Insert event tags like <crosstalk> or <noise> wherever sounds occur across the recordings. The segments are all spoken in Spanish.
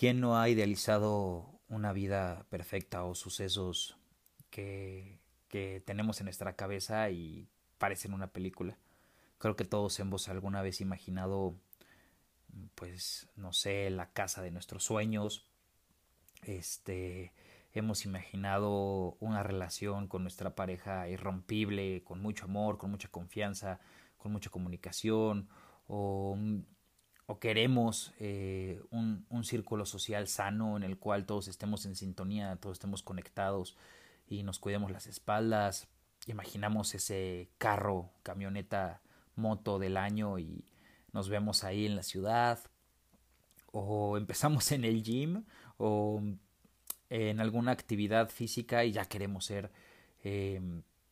¿Quién no ha idealizado una vida perfecta o sucesos que, que tenemos en nuestra cabeza y parecen una película? Creo que todos hemos alguna vez imaginado, pues, no sé, la casa de nuestros sueños, este, hemos imaginado una relación con nuestra pareja irrompible, con mucho amor, con mucha confianza, con mucha comunicación, o, o queremos eh, un, un, círculo social sano en el cual todos estemos en sintonía, todos estemos conectados y nos cuidemos las espaldas. Imaginamos ese carro, camioneta, moto del año y nos vemos ahí en la ciudad. O empezamos en el gym o en alguna actividad física y ya queremos ser eh,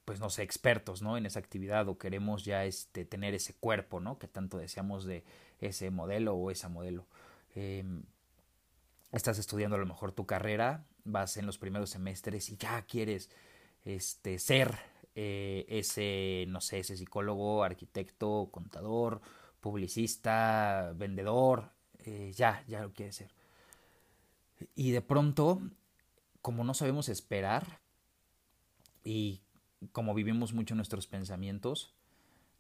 pues no sé, expertos, ¿no? En esa actividad o queremos ya este, tener ese cuerpo, ¿no? Que tanto deseamos de ese modelo o esa modelo. Eh, estás estudiando a lo mejor tu carrera, vas en los primeros semestres y ya quieres este, ser eh, ese, no sé, ese psicólogo, arquitecto, contador, publicista, vendedor, eh, ya, ya lo quieres ser. Y de pronto, como no sabemos esperar y como vivimos mucho nuestros pensamientos,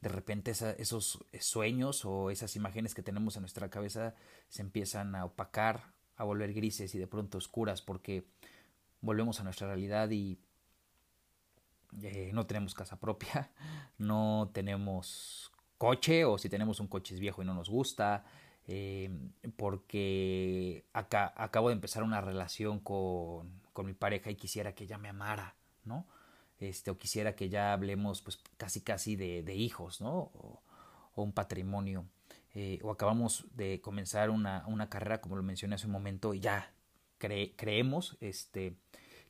de repente esos sueños o esas imágenes que tenemos en nuestra cabeza se empiezan a opacar, a volver grises y de pronto oscuras porque volvemos a nuestra realidad y eh, no tenemos casa propia, <laughs> no tenemos coche o si tenemos un coche es viejo y no nos gusta, eh, porque acá, acabo de empezar una relación con, con mi pareja y quisiera que ella me amara, ¿no? Este, o quisiera que ya hablemos pues casi casi de, de hijos, ¿no? O, un patrimonio. Eh, o acabamos de comenzar una, una, carrera, como lo mencioné hace un momento, y ya creemos este,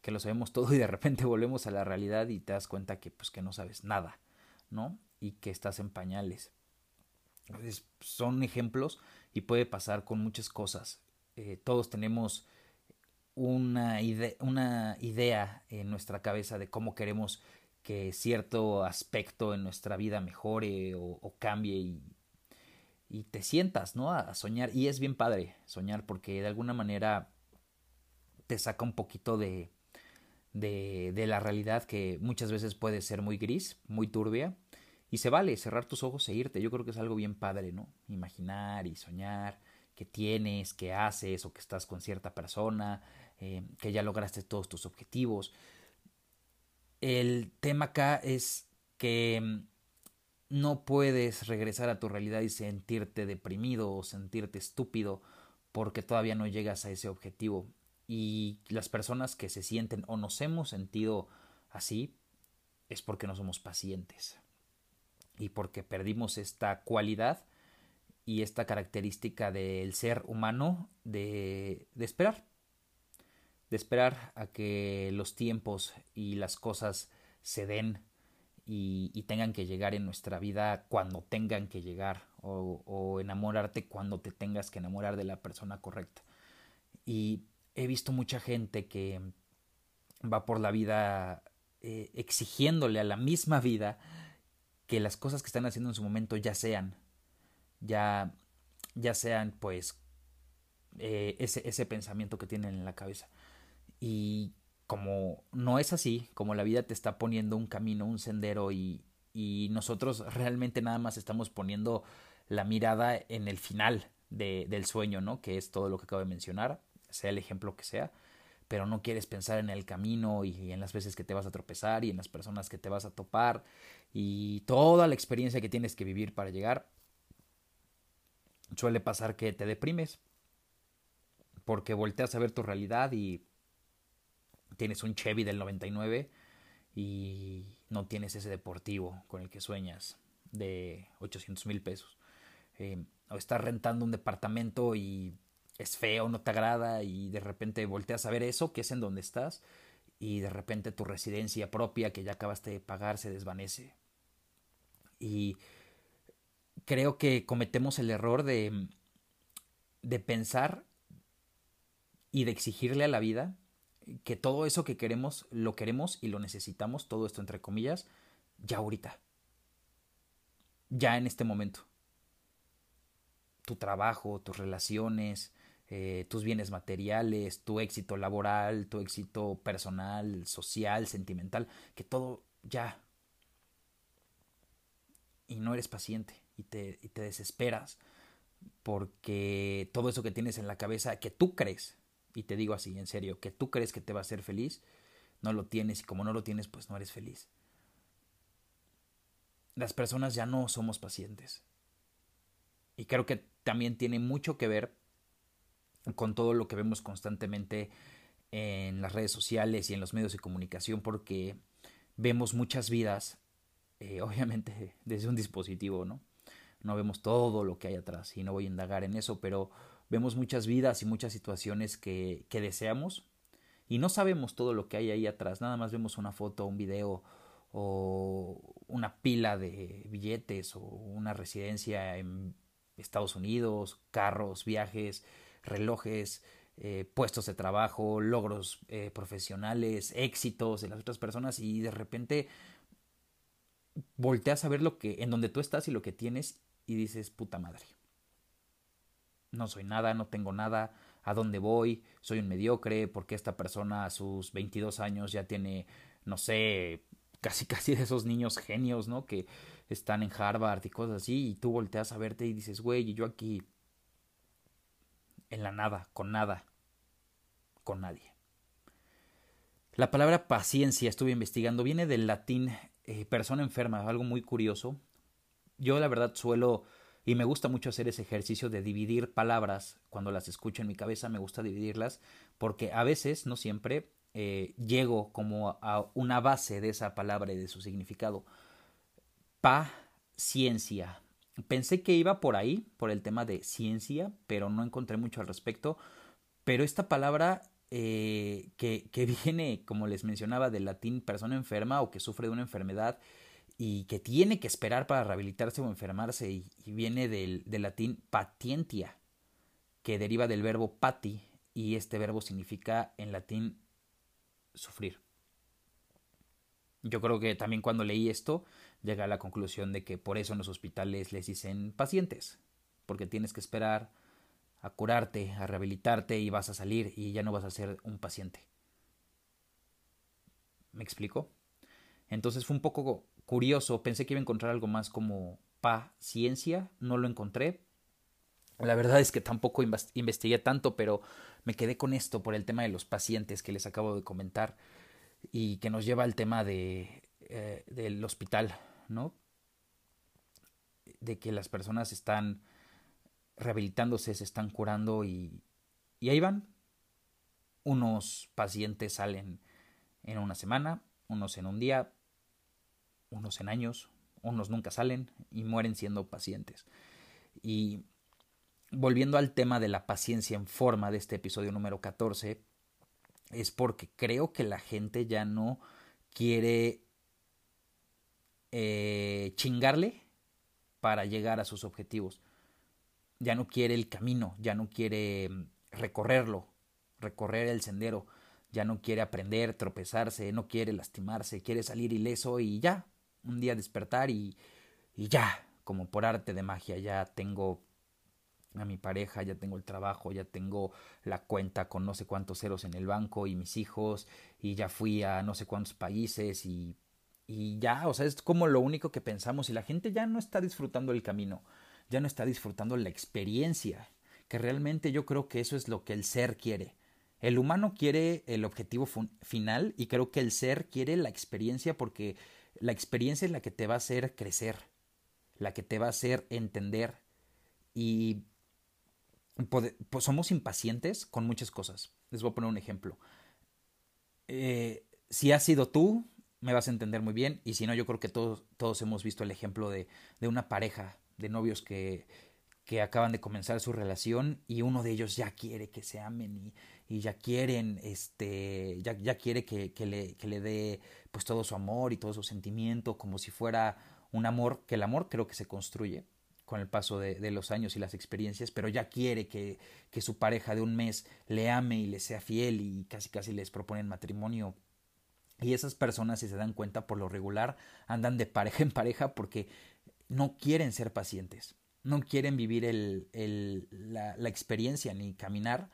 que lo sabemos todo y de repente <laughs> volvemos a la realidad y te das cuenta que, pues, que no sabes nada, ¿no? Y que estás en pañales. Entonces, son ejemplos y puede pasar con muchas cosas. Eh, todos tenemos una, una idea en nuestra cabeza de cómo queremos que cierto aspecto en nuestra vida mejore o, cambie y, y, te sientas, ¿no? A, soñar. Y es bien padre soñar porque de alguna manera te saca un poquito de, de, de la realidad que muchas veces puede ser muy gris, muy turbia. Y se vale cerrar tus ojos e irte. Yo creo que es algo bien padre, ¿no? Imaginar y soñar que tienes, que haces o que estás con cierta persona, eh, que ya lograste todos tus objetivos. El tema acá es que mm, no puedes regresar a tu realidad y sentirte deprimido o sentirte estúpido porque todavía no llegas a ese objetivo. Y las personas que se sienten o nos hemos sentido así es porque no somos pacientes y porque perdimos esta cualidad y esta característica del ser humano de, de esperar de esperar a que los tiempos y las cosas se den y, tengan que llegar en nuestra vida cuando tengan que llegar o, enamorarte cuando te tengas que enamorar de la persona correcta. Y he visto mucha gente que va por la vida eh, exigiéndole a la misma vida que las cosas que están haciendo en su momento ya sean, ya, ya sean pues eh, ese, ese pensamiento que tienen en la cabeza. Y como no es así, como la vida te está poniendo un camino, un sendero y, y nosotros realmente nada más estamos poniendo la mirada en el final de, del sueño, ¿no? Que es todo lo que acabo de mencionar, sea el ejemplo que sea, pero no quieres pensar en el camino y en las veces que te vas a tropezar y en las personas que te vas a topar y toda la experiencia que tienes que vivir para llegar. Suele pasar que te deprimes porque volteas a ver tu realidad y tienes un Chevy del 99 y no tienes ese deportivo con el que sueñas de 800 mil pesos. Eh, o estás rentando un departamento y es feo, no te agrada y de repente volteas a ver eso, que es en donde estás, y de repente tu residencia propia que ya acabaste de pagar se desvanece. Y creo que cometemos el error de, de pensar y de exigirle a la vida que todo eso que queremos, lo queremos y lo necesitamos, todo esto entre comillas, ya ahorita. Ya en este momento. Tu trabajo, tus relaciones, eh, tus bienes materiales, tu éxito laboral, tu éxito personal, social, sentimental, que todo ya. Y no eres paciente y te, y te desesperas porque todo eso que tienes en la cabeza, que tú crees, y te digo así, en serio, que tú crees que te va a hacer feliz, no lo tienes y como no lo tienes, pues no eres feliz. Las personas ya no somos pacientes. Y creo que también tiene mucho que ver con todo lo que vemos constantemente en las redes sociales y en los medios de comunicación, porque vemos muchas vidas, eh, <laughs> obviamente desde un dispositivo, ¿no? No vemos todo lo que hay atrás y no voy a indagar en eso, pero vemos muchas vidas y muchas situaciones que, que deseamos y no sabemos todo lo que hay ahí atrás, nada más vemos una foto, un video o una pila de billetes o una residencia en Estados Unidos, carros, viajes, relojes, eh, puestos de trabajo, logros eh, profesionales, éxitos de las otras personas y de repente volteas a ver lo que en donde tú estás y lo que tienes y dices puta madre. No soy nada, no tengo nada, a dónde voy, soy un mediocre, porque esta persona a sus 22 años ya tiene, no sé, casi casi de esos niños genios, ¿no? Que están en Harvard y cosas así, y tú volteas a verte y dices, güey, y yo aquí en la nada, con nada, con nadie. La palabra paciencia, estuve investigando, viene del latín eh, persona enferma, algo muy curioso. Yo la verdad suelo y me gusta mucho hacer ese ejercicio de dividir palabras cuando las escucho en mi cabeza, me gusta dividirlas porque a veces, no siempre, eh, llego como a una base de esa palabra y de su significado. Paciencia, Pensé que iba por ahí, por el tema de ciencia, pero no encontré mucho al respecto. Pero esta palabra eh, que, que <laughs> viene, como les mencionaba, del latín persona enferma o que sufre de una enfermedad y que tiene que esperar para rehabilitarse o enfermarse y, viene del, del, latín patientia, que deriva del verbo pati y este verbo significa en latín sufrir. Yo creo que también cuando leí esto llega a la conclusión de que por eso en los hospitales les dicen pacientes, porque tienes que esperar a curarte, a rehabilitarte y vas a salir y ya no vas a ser un paciente. ¿Me explico? Entonces fue un poco curioso, pensé que iba a encontrar algo más como paciencia, no lo encontré. La verdad es que tampoco investigué tanto, pero me quedé con esto por el tema de los pacientes que les acabo de comentar y que nos lleva al tema de, eh, del hospital, ¿no? De que las personas están rehabilitándose, se están curando y, y ahí van. Unos pacientes salen en una semana, unos en un día, unos en años, unos nunca salen y mueren siendo pacientes. Y volviendo al tema de la paciencia en forma de este episodio número 14, es porque creo que la gente ya no quiere eh, chingarle para llegar a sus objetivos. Ya no quiere el camino, ya no quiere mm, recorrerlo, recorrer el sendero, ya no quiere aprender, tropezarse, no quiere lastimarse, quiere salir ileso y ya, un día despertar y, y ya, como por arte de magia, ya tengo a mi pareja, ya tengo el trabajo, ya tengo la cuenta con no sé cuántos ceros en el banco y mis hijos y ya fui a no sé cuántos países y, y ya, o sea, es como lo único que pensamos y la gente ya no está disfrutando el camino, ya no está disfrutando la experiencia, que realmente yo creo que eso es lo que el ser quiere. El humano quiere el objetivo final y creo que el ser quiere la experiencia porque la experiencia es la que te va a hacer crecer, la que te va a hacer entender y pues somos impacientes con muchas cosas. Les voy a poner un ejemplo. Eh, si has sido tú, me vas a entender muy bien. Y si no, yo creo que todos, todos hemos visto el ejemplo de, de una pareja de novios que, que, acaban de comenzar su relación y uno de ellos ya quiere que se amen y, y ya quieren, este, ya, ya quiere que, que, le, que le dé pues todo su amor y todo su sentimiento como si fuera un amor, que el amor creo que se construye con el paso de, los años y las experiencias, pero ya quiere que, que, su pareja de un mes le ame y le sea fiel y casi casi les proponen matrimonio. Y esas personas, si se dan cuenta, por lo regular andan de pareja en pareja porque no quieren ser pacientes. No quieren vivir el, el, la, la, experiencia ni caminar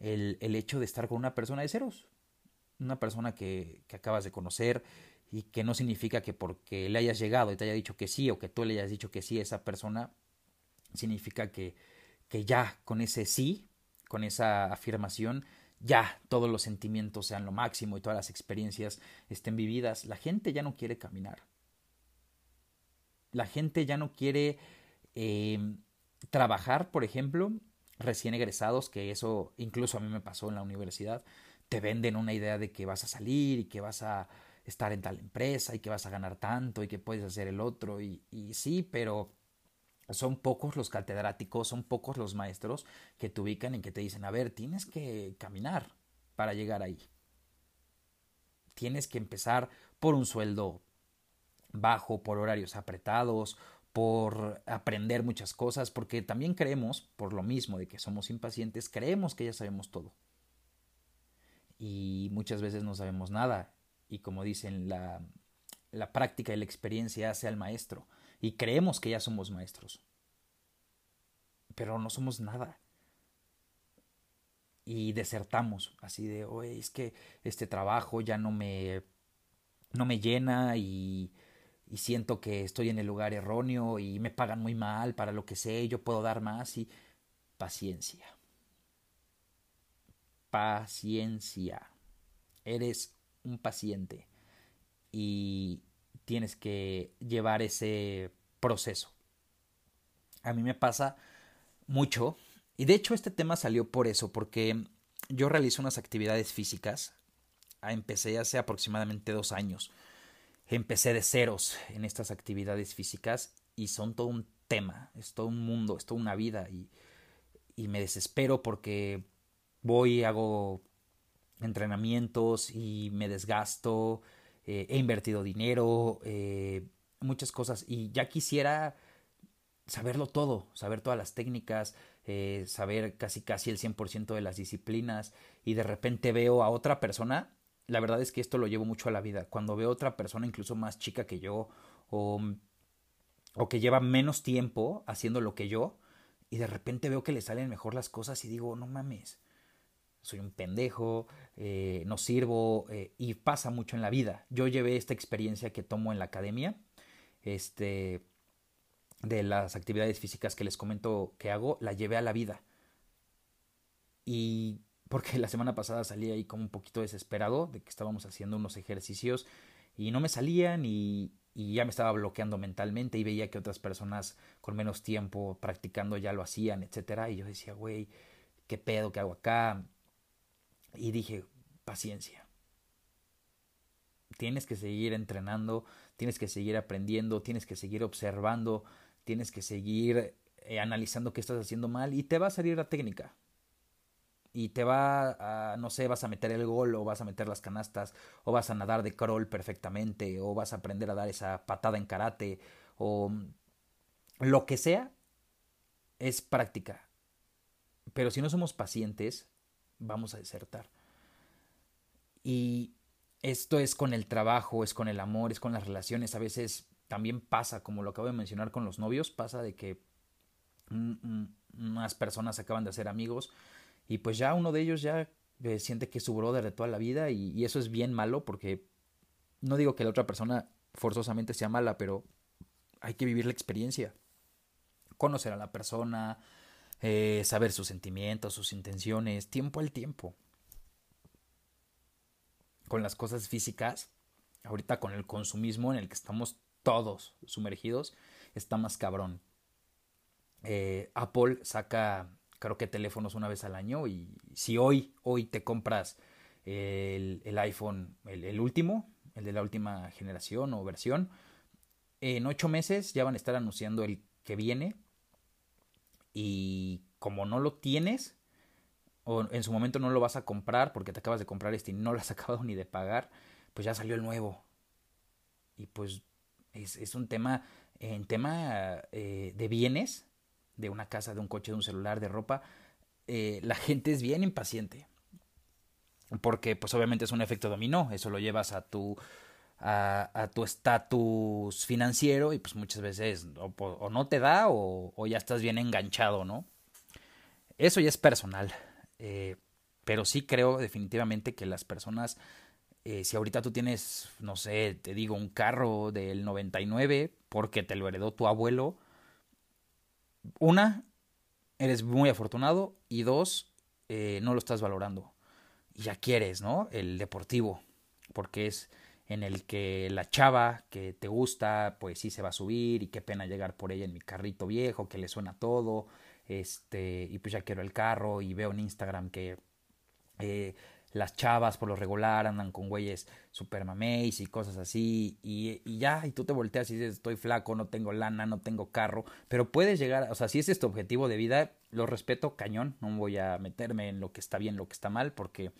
el, el, hecho de estar con una persona de ceros. Una persona que, que, acabas de conocer y que no significa que porque le hayas llegado y te haya dicho que sí o que tú le hayas dicho que sí a esa persona, significa que, que ya con ese sí, con esa afirmación, ya todos los sentimientos sean lo máximo y todas las experiencias estén vividas. La gente ya no quiere caminar. La gente ya no quiere eh, trabajar, por ejemplo, recién egresados, que eso incluso a mí me pasó en la universidad, te venden una idea de que vas a salir y que vas a estar en tal empresa y que vas a ganar tanto y que puedes hacer el otro y sí, pero son pocos los catedráticos, son pocos los maestros que te ubican y que te dicen, a ver, tienes que caminar para llegar ahí. Tienes que empezar por un sueldo bajo, por horarios apretados, por aprender muchas cosas, porque también creemos, por lo mismo de que somos impacientes, creemos que ya sabemos todo. Y muchas veces no sabemos nada. Y como dicen, la, la práctica y la experiencia hace al maestro y creemos que ya somos maestros. Pero no somos nada. Y desertamos, así de, oye, es que este trabajo ya no me, no me llena y, y siento que estoy en el lugar erróneo y me pagan muy mal para lo que sé, yo puedo dar más y paciencia. Paciencia. Eres un paciente y tienes que llevar ese proceso. A mí me pasa mucho, y de hecho este tema salió por eso, porque yo realizo unas actividades físicas, empecé hace aproximadamente dos años, empecé de ceros en estas actividades físicas y son todo un tema, es todo un mundo, es toda una vida y, y me desespero porque voy, hago entrenamientos y me desgasto, eh, he invertido dinero, eh, muchas cosas y ya quisiera saberlo todo, saber todas las técnicas, eh, saber casi casi el 100% de las disciplinas y de repente veo a otra persona, la verdad es que esto lo llevo mucho a la vida, cuando veo otra persona incluso más chica que yo o, o que lleva menos tiempo haciendo lo que yo y de repente veo que le salen mejor las cosas y digo, no mames, soy un pendejo, eh, no sirvo, eh, y pasa mucho en la vida. Yo llevé esta experiencia que tomo en la academia, este, de las actividades físicas que les comento que hago, la llevé a la vida. Y porque la semana pasada salí ahí como un poquito desesperado de que estábamos haciendo unos ejercicios y no me salían y, y ya me estaba bloqueando mentalmente y veía que otras personas con menos tiempo practicando ya lo hacían, etcétera, y yo decía, güey, ¿qué pedo que hago acá? Y dije, paciencia. Tienes que seguir entrenando, tienes que seguir aprendiendo, tienes que seguir observando, tienes que seguir eh, analizando qué estás haciendo mal y te va a salir la técnica. Y te va a, no sé, vas a meter el gol o vas a meter las canastas o vas a nadar de crawl perfectamente o vas a aprender a dar esa patada en karate o lo que sea es práctica. Pero si no somos pacientes, vamos a desertar. Y esto es con el trabajo, es con el amor, es con las relaciones. A veces también pasa, como lo acabo de mencionar con los novios, pasa de que unas personas acaban de hacer amigos y pues ya uno de ellos ya eh, siente que su brother de toda la vida y, y, eso es bien malo porque no digo que la otra persona forzosamente sea mala, pero hay que vivir la experiencia, conocer a la persona, eh, saber sus sentimientos, sus intenciones, tiempo al tiempo. Con las cosas físicas, ahorita con el consumismo en el que estamos todos sumergidos, está más cabrón. Eh, Apple saca, creo que teléfonos una vez al año y si hoy, hoy te compras el, el iPhone, el, último, el de la última generación o versión, en ocho meses ya van a estar anunciando el que viene y como no lo tienes, o en su momento no lo vas a comprar porque te acabas de comprar este y no lo has <laughs> acabado ni de pagar, pues ya salió el nuevo. Y pues es, es un tema, en tema eh, de bienes, de una casa, de un coche, de un celular, de ropa, eh, la gente es bien impaciente. Porque pues obviamente es un efecto dominó, eso lo llevas a tu a, tu estatus financiero y pues muchas veces o, no te da o, ya estás bien enganchado, ¿no? Eso ya es personal, eh, pero sí creo definitivamente que las personas, eh, si ahorita tú tienes, no sé, te digo, un carro del 99 porque te lo heredó tu abuelo, una, eres muy afortunado y dos, eh, no lo estás valorando. Y ya quieres, ¿no? El deportivo, porque es en el que la chava que te gusta, pues sí se va a subir y qué pena llegar por ella en mi carrito viejo que le suena todo, este, y pues ya quiero el carro y veo en Instagram que eh, las chavas por lo regular andan con güeyes super mameis y cosas así y, y, ya, y tú te volteas y dices estoy flaco, no tengo lana, no tengo carro, pero puedes llegar, o sea, si ese es tu objetivo de vida, lo respeto cañón, no voy a meterme en lo que está bien, lo que está mal, porque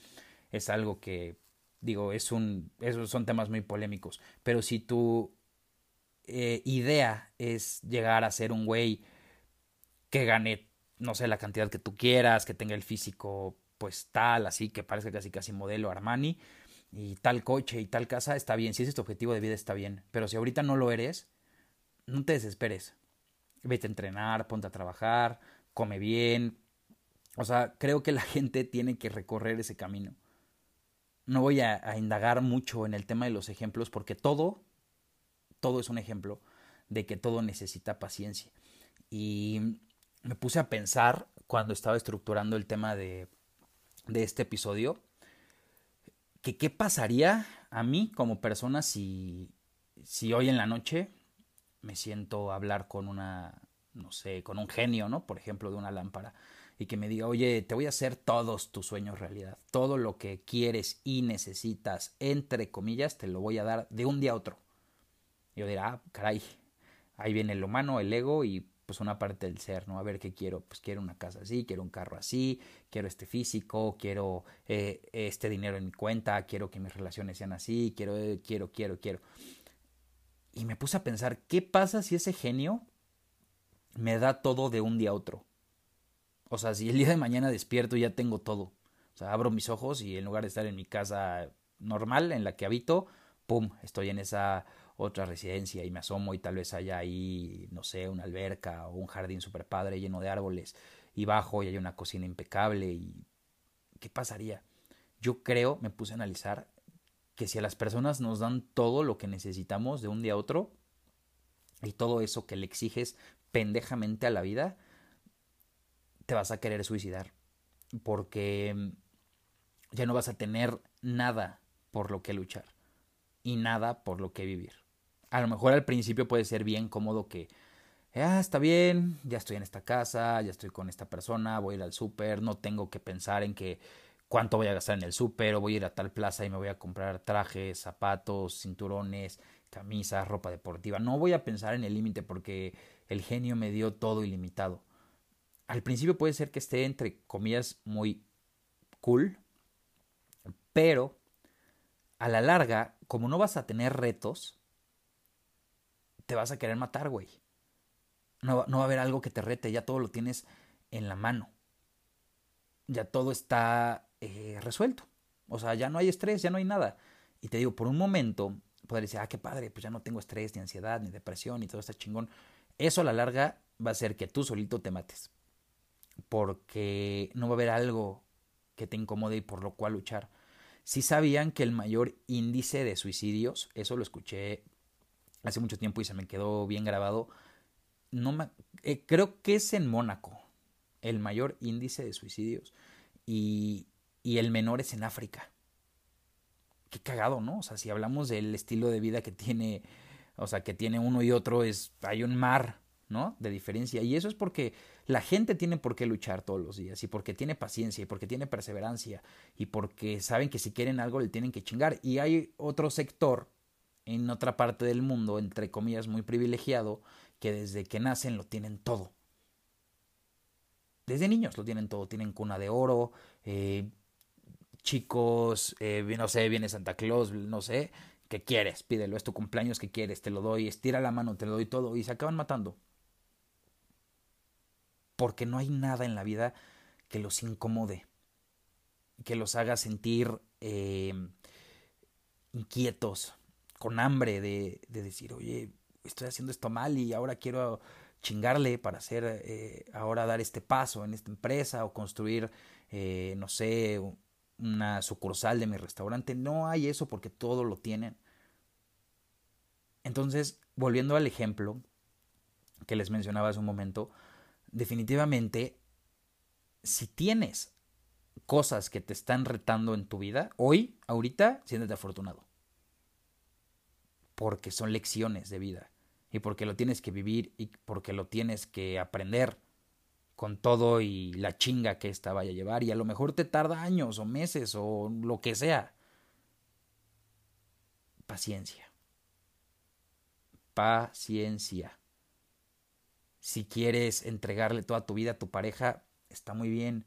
es algo que Digo, es un, esos son temas muy polémicos. Pero si tu eh, idea es llegar a ser un güey que gane, no sé, la cantidad que tú quieras, que tenga el físico pues tal, así, que parezca casi casi modelo Armani, y tal coche y tal casa, está bien. Si ese es tu objetivo de vida, está bien. Pero si ahorita no lo eres, no te desesperes. Vete a entrenar, ponte a trabajar, come bien. O sea, creo que la <laughs> gente tiene que recorrer ese camino no voy a, indagar mucho en el tema de los ejemplos porque todo, todo es un ejemplo de que todo necesita paciencia. Y me puse a pensar cuando estaba estructurando el tema de, de este episodio, que qué pasaría a mí como persona si, si hoy en la noche me siento a hablar con una, no sé, con un genio, ¿no? Por ejemplo, de una lámpara y que me diga, oye, te voy a hacer todos tus sueños realidad. Todo lo que quieres y necesitas, entre comillas, te lo voy a dar de un día a otro. yo dirá, ah, caray, ahí viene el humano, el ego y pues una parte del ser, ¿no? A ver qué quiero, pues quiero una casa así, quiero un carro así, quiero este físico, quiero eh, este dinero en mi cuenta, quiero que mis relaciones sean así, quiero, eh, quiero, quiero, quiero. Y me puse a pensar, ¿qué pasa si ese genio me da todo de un día a otro? O sea, si el día de mañana despierto y ya tengo todo. O sea, abro mis ojos y en lugar de estar en mi casa normal en la que habito, ¡pum! Estoy en esa otra residencia y me asomo y tal vez haya ahí, no sé, una alberca o un jardín super padre lleno de árboles y bajo y hay una cocina impecable y ¿qué pasaría? Yo creo, me puse a analizar que si a las personas nos dan todo lo que necesitamos de un día a otro y todo eso que le exiges pendejamente a la vida, te vas a querer suicidar porque ya no vas a tener nada por lo que luchar y nada por lo que vivir. A lo mejor al principio puede ser bien cómodo que, ah, está bien, ya estoy en esta casa, ya estoy con esta persona, voy a ir al súper, no tengo que pensar en que cuánto voy a gastar en el súper o voy a ir a tal plaza y me voy a comprar trajes, zapatos, cinturones, camisas, ropa deportiva. No voy a pensar en el límite porque el genio me dio todo ilimitado al principio puede ser que esté entre comillas muy cool, pero a la larga, como no vas a tener retos, te vas a querer matar, güey. No, no va a haber algo que te rete, ya todo lo tienes en la mano. Ya todo está eh, resuelto. O sea, ya no hay estrés, ya no hay nada. Y te digo, por un momento, poder decir, ah, qué padre, pues ya no tengo estrés, ni ansiedad, ni depresión, ni todo está chingón. Eso a la larga va a hacer que tú solito te mates porque no va a haber algo que te incomode y por lo cual luchar. Si sabían que el mayor índice de suicidios, eso lo escuché hace mucho tiempo y se me quedó bien grabado, no me, eh, creo que es en Mónaco el mayor índice de suicidios y, y el menor es en África. Qué cagado, ¿no? O sea, si hablamos del estilo de vida que tiene, o sea, que tiene uno y otro, es, hay un mar ¿no? De diferencia. Y eso es porque la gente tiene por qué luchar todos los días, y porque tiene paciencia, y porque tiene perseverancia, y porque saben que si quieren algo le tienen que chingar. Y hay otro sector en otra parte del mundo, entre comillas, muy privilegiado, que desde que nacen lo tienen todo. Desde niños lo tienen todo, tienen cuna de oro, eh, chicos, eh, no sé, viene Santa Claus, no sé, ¿qué quieres? Pídelo, es tu cumpleaños, ¿qué quieres? Te lo doy, estira la mano, te lo doy todo, y se acaban matando porque no hay nada en la vida que los incomode, que los haga sentir eh, inquietos, con hambre de, de decir, oye, estoy haciendo esto mal y ahora quiero chingarle para hacer, eh, ahora dar este paso en esta empresa o construir, eh, no sé, una sucursal de mi restaurante. No hay eso porque todo lo tienen. Entonces, volviendo al ejemplo que les mencionaba hace un momento, definitivamente, si tienes cosas que te están retando en tu vida, hoy, ahorita, siéntete afortunado. Porque son lecciones de vida. Y porque lo tienes que vivir y porque lo tienes que aprender con todo y la chinga que esta vaya a llevar. Y a lo mejor te tarda años o meses o lo que sea. Paciencia. Paciencia. Si quieres entregarle toda tu vida a tu pareja, está muy bien.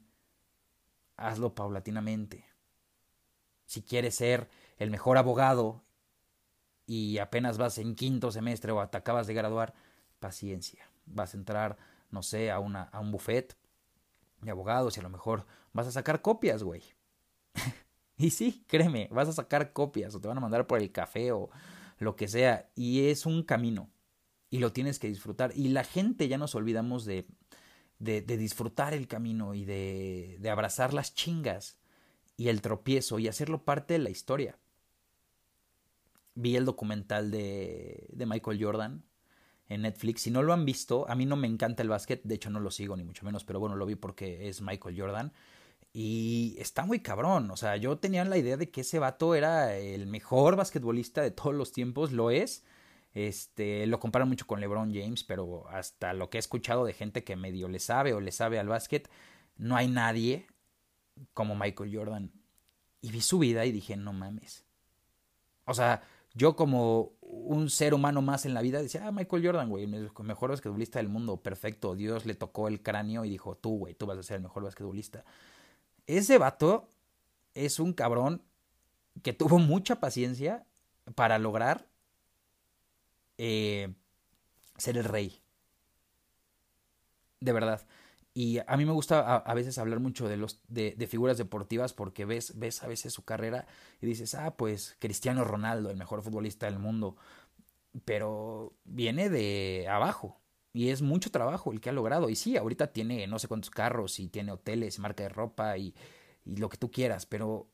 Hazlo paulatinamente. Si quieres ser el mejor abogado y apenas vas en quinto semestre o te acabas de graduar, paciencia. Vas a entrar no sé, a, una, a un buffet de abogados y a lo mejor vas a sacar copias, güey. <laughs> y sí, créeme, vas a sacar copias o te van a mandar por el café o lo que sea. Y es un camino y lo tienes que disfrutar. Y la gente ya nos olvidamos de, de, de disfrutar el camino y de, de abrazar las chingas y el tropiezo y hacerlo parte de la historia. Vi el documental de, de Michael Jordan, en Netflix. Si no lo han visto, a mí no me encanta el básquet, de hecho no lo sigo ni mucho menos, pero bueno, lo vi porque es Michael Jordan. Y está muy cabrón, o sea, yo tenía la idea de que ese vato era el mejor basquetbolista de todos los tiempos, lo es. Este, lo comparan mucho con LeBron James, pero hasta lo que he escuchado de gente que medio le sabe o le sabe al básquet, no hay nadie como Michael Jordan. Y vi su vida y dije, no mames. O sea, yo como un ser humano más en la vida decía, ah, Michael Jordan, güey, el mejor basquetbolista del mundo, perfecto. Dios le tocó el cráneo y dijo, tú, güey, tú vas a ser el mejor basquetbolista. Ese vato es un cabrón que tuvo mucha paciencia para lograr eh, ser el rey. De verdad. Y a mí me gusta a, veces hablar mucho de, los, de, de, figuras deportivas porque ves, ves a veces su carrera y dices, ah, pues Cristiano Ronaldo, el mejor futbolista del mundo. Pero viene de abajo y es mucho trabajo el que ha logrado. Y sí, ahorita tiene no sé cuántos carros y tiene hoteles, marca de ropa y, y lo que tú quieras, pero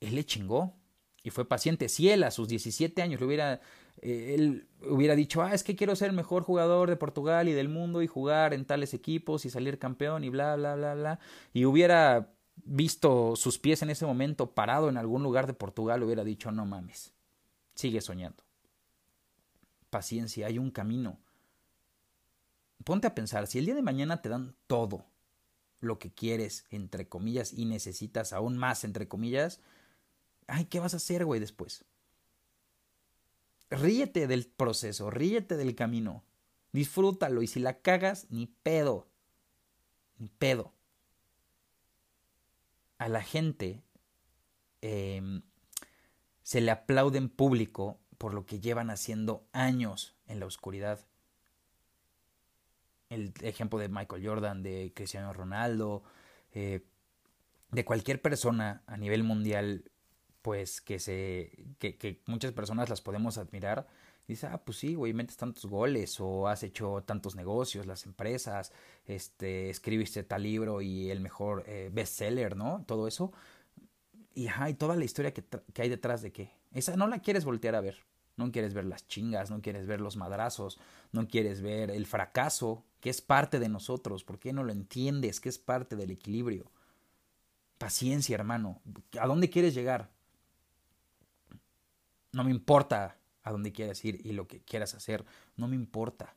él le chingó y fue paciente. Si él a sus 17 años le hubiera eh, él hubiera dicho, ah, es que quiero ser el mejor jugador de Portugal y del mundo y jugar en tales equipos y salir campeón y bla, bla, bla, bla, y hubiera visto sus pies en ese momento parado en algún lugar de Portugal, hubiera dicho, no mames, sigue soñando. Paciencia, hay un camino. Ponte a pensar, si el día de mañana te dan todo lo que quieres, entre comillas, y necesitas aún más, entre comillas, ay, ¿qué vas a hacer, güey, después? ríete del proceso, ríete del camino, disfrútalo y si la cagas, ni pedo, ni pedo. A la gente em, se le aplaude en público por lo que llevan haciendo años en la oscuridad. El ejemplo de Michael Jordan, de Cristiano Ronaldo, eh, de cualquier persona a nivel mundial pues que se que, que, muchas personas las podemos admirar dice ah pues sí güey metes tantos goles o has hecho tantos negocios las empresas este escribiste tal libro y el mejor eh, bestseller no todo eso y ajá, toda la historia que, que hay detrás de qué. Esa no la quieres voltear a ver. No quieres ver las chingas no quieres ver los madrazos no quieres ver el fracaso que es parte de nosotros. ¿por qué no lo entiendes que es parte del equilibrio. Paciencia hermano. ¿a dónde quieres llegar no me importa a dónde quieras ir y lo que quieras hacer, no me importa.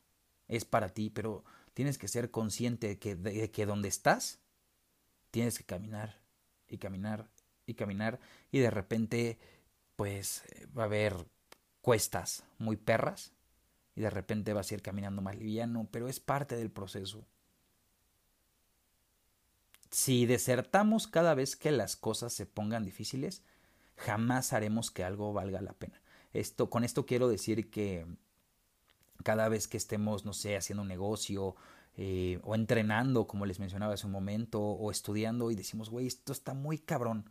Es para ti, pero tienes que ser consciente de que, de donde estás, tienes que caminar y caminar y caminar y de repente pues va a haber cuestas muy perras y de repente vas a ir caminando más liviano, pero es parte del proceso. Si desertamos cada vez que las cosas se pongan difíciles, jamás haremos que algo valga la pena. Esto, con esto quiero decir que cada vez que estemos, no sé, haciendo un negocio eh, o entrenando, como les mencionaba hace un momento, o estudiando y decimos, güey, esto está muy cabrón.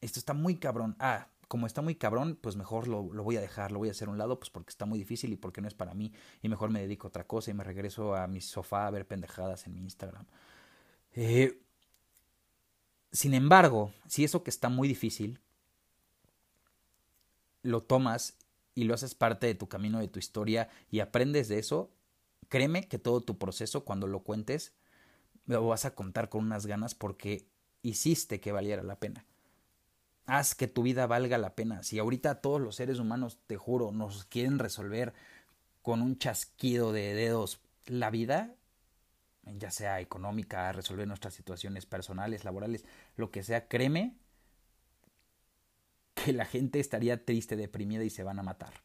Esto está muy cabrón. Ah, como está muy cabrón, pues mejor lo, voy a dejar, lo voy a hacer a un lado, pues porque está muy difícil y porque no es para mí, y mejor me dedico a otra cosa y me regreso a mi sofá a ver pendejadas en mi Instagram. Eh, sin embargo, si eso que está muy difícil, lo tomas y lo haces parte de tu camino, de tu historia y aprendes de eso, créeme que todo tu proceso, cuando lo cuentes, lo vas a contar con unas ganas porque hiciste que valiera la pena. Haz que tu vida valga la pena. Si ahorita todos los seres humanos, te juro, nos quieren resolver con un chasquido de dedos la vida, ya sea económica, resolver nuestras situaciones personales, laborales, lo que sea, créeme que la gente estaría triste, deprimida y se van a matar.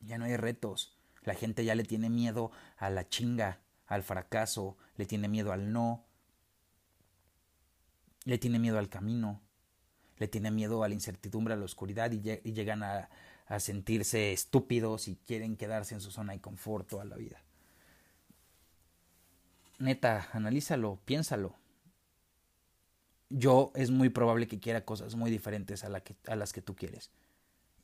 Ya no hay retos. La gente ya le tiene miedo a la chinga, al fracaso, le tiene miedo al no, le tiene miedo al camino, le tiene miedo a la incertidumbre, a la oscuridad y, llegan a, a, sentirse estúpidos y quieren quedarse en su zona de confort toda la vida. Neta, analízalo, piénsalo. Yo es muy probable que quiera cosas muy diferentes a, que, a las que tú quieres.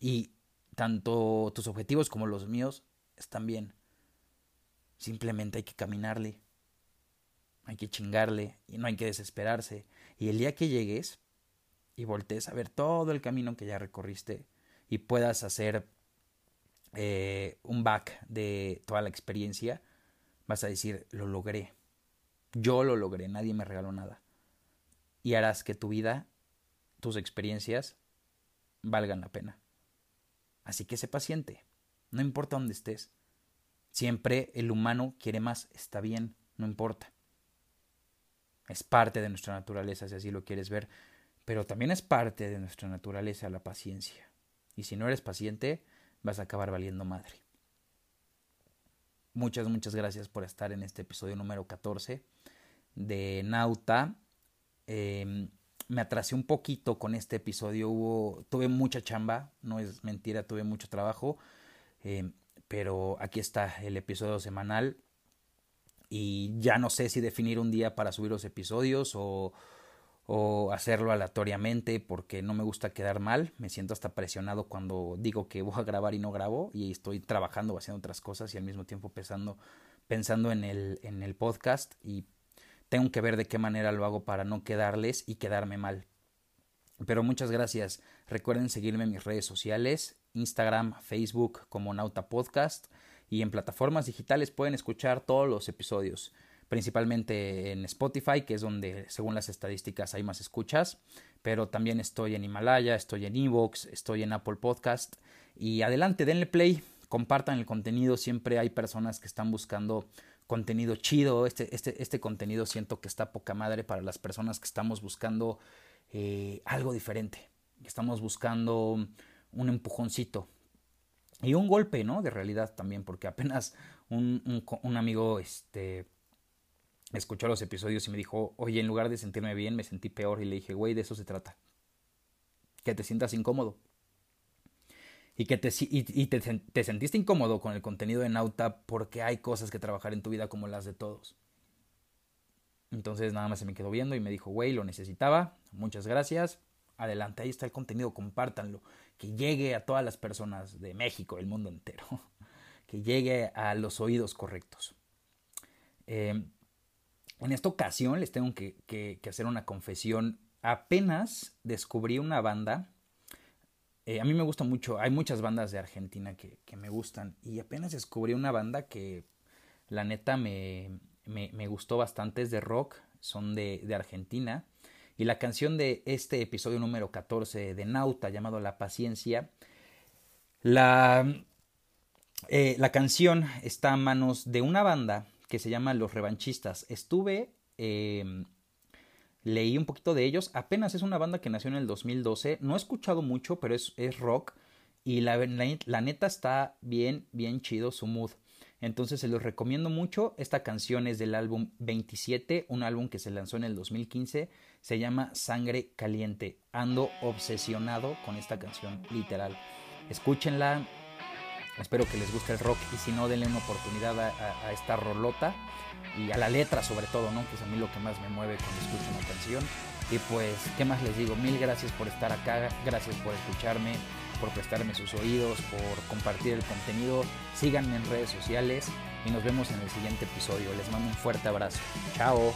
Y tanto tus objetivos como los míos están bien. Simplemente hay que caminarle, hay que chingarle y no hay que desesperarse. Y el día que llegues y voltees a ver todo el camino que ya recorriste y puedas hacer eh, un back de toda la experiencia, vas a decir, lo logré. Yo lo logré, nadie me regaló nada. Y harás que tu vida, tus experiencias, valgan la pena. Así que sé paciente, no importa dónde estés. Siempre el humano quiere más, está bien, no importa. Es parte de nuestra naturaleza, si así lo quieres ver, pero también es parte de nuestra naturaleza la paciencia. Y si no eres paciente, vas a acabar valiendo madre. Muchas, muchas gracias por estar en este episodio número 14 de Nauta. Em, me atrasé un poquito con este episodio. Hubo, tuve mucha chamba, no es mentira, tuve mucho trabajo. Em, pero aquí está el episodio semanal y ya no sé si definir un día para subir los episodios o, o hacerlo aleatoriamente porque no me gusta quedar mal, me siento hasta presionado cuando digo que <laughs> voy a grabar y no grabo y estoy trabajando o haciendo otras cosas y al mismo tiempo pensando, pensando en, el, en el podcast y tengo que ver de qué manera lo hago para no quedarles y quedarme mal. Pero muchas gracias. Recuerden seguirme en mis redes sociales, Instagram, Facebook como Nauta Podcast y en plataformas digitales pueden escuchar todos los episodios, principalmente en Spotify, que es donde según las estadísticas hay más escuchas, pero también estoy en Himalaya, estoy en Evox, estoy en Apple Podcast y adelante, denle play, compartan el contenido, siempre hay personas que están buscando contenido chido, este, este, este contenido siento que está poca madre para las personas que estamos buscando eh, algo diferente. Estamos buscando un empujoncito y un golpe, ¿no? De realidad también, porque apenas un, un, amigo este, escuchó los episodios y me dijo, oye, en lugar de sentirme bien, me sentí peor. Y le dije, güey, de eso se trata. Que te sientas incómodo. Y que te, y, te, te, sentiste incómodo con el contenido de Nauta porque hay cosas que trabajar en tu vida como las de todos. Entonces nada más se me quedó viendo y me dijo, güey, lo necesitaba, muchas gracias, adelante, ahí está el contenido, compártanlo, que llegue a todas las personas de México, del mundo entero, <laughs> que llegue a los oídos correctos. Em, en esta ocasión les tengo que, hacer una confesión. Apenas descubrí una banda. Eh, a mí me gusta mucho, hay muchas bandas de Argentina que, me gustan. Y apenas descubrí una banda que la neta me, gustó bastante, es de rock, son de, de, Argentina. Y la canción de este episodio número 14 de Nauta, llamado La Paciencia, la, eh, la canción está a manos de una banda que se llama Los Revanchistas. Estuve, em, leí un poquito de ellos, apenas es una banda que nació en el 2012, no he escuchado mucho, pero es, es rock. Y la, la, neta está bien, bien chido su mood. Entonces se los recomiendo mucho. Esta canción es del álbum 27, un álbum que se lanzó en el 2015. Se llama Sangre Caliente. Ando obsesionado con esta canción, literal. Escúchenla. Espero que les guste el rock y si no, denle una oportunidad a, esta rolota y a la letra sobre todo, ¿no? Que es a mí lo que más me mueve cuando escucho una canción. Y pues, ¿qué más les digo? Mil gracias por estar acá, gracias por escucharme, por prestarme sus oídos, por compartir el contenido. Síganme en redes sociales y nos vemos en el siguiente episodio. Les mando un fuerte abrazo. Chao.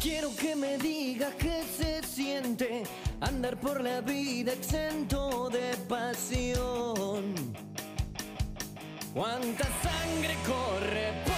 Quiero que me digas qué se siente andar por la vida exento de pasión. Cuánta sangre corre